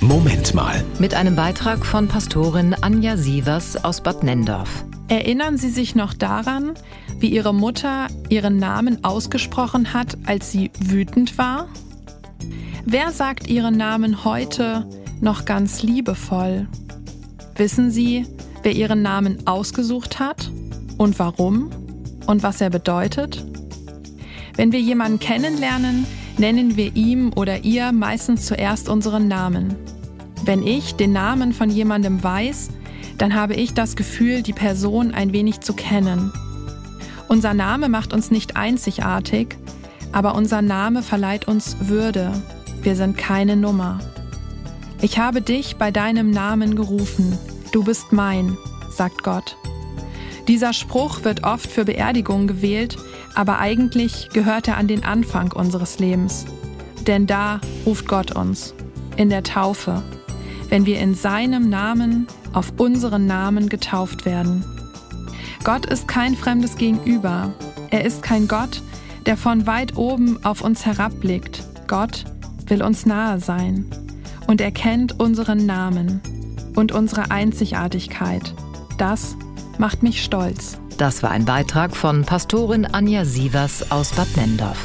Moment mal. Mit einem Beitrag von Pastorin Anja Sievers aus Bad Nendorf. Erinnern Sie sich noch daran, wie Ihre Mutter Ihren Namen ausgesprochen hat, als sie wütend war? Wer sagt Ihren Namen heute noch ganz liebevoll? Wissen Sie, wer Ihren Namen ausgesucht hat und warum und was er bedeutet? Wenn wir jemanden kennenlernen, nennen wir ihm oder ihr meistens zuerst unseren Namen. Wenn ich den Namen von jemandem weiß, dann habe ich das Gefühl, die Person ein wenig zu kennen. Unser Name macht uns nicht einzigartig, aber unser Name verleiht uns Würde. Wir sind keine Nummer. Ich habe dich bei deinem Namen gerufen. Du bist mein, sagt Gott. Dieser Spruch wird oft für Beerdigungen gewählt, aber eigentlich gehört er an den Anfang unseres Lebens. Denn da ruft Gott uns, in der Taufe, wenn wir in seinem Namen auf unseren Namen getauft werden. Gott ist kein fremdes Gegenüber. Er ist kein Gott, der von weit oben auf uns herabblickt. Gott will uns nahe sein und er kennt unseren Namen und unsere Einzigartigkeit. Das macht mich stolz. Das war ein Beitrag von Pastorin Anja Sievers aus Bad Nendorf.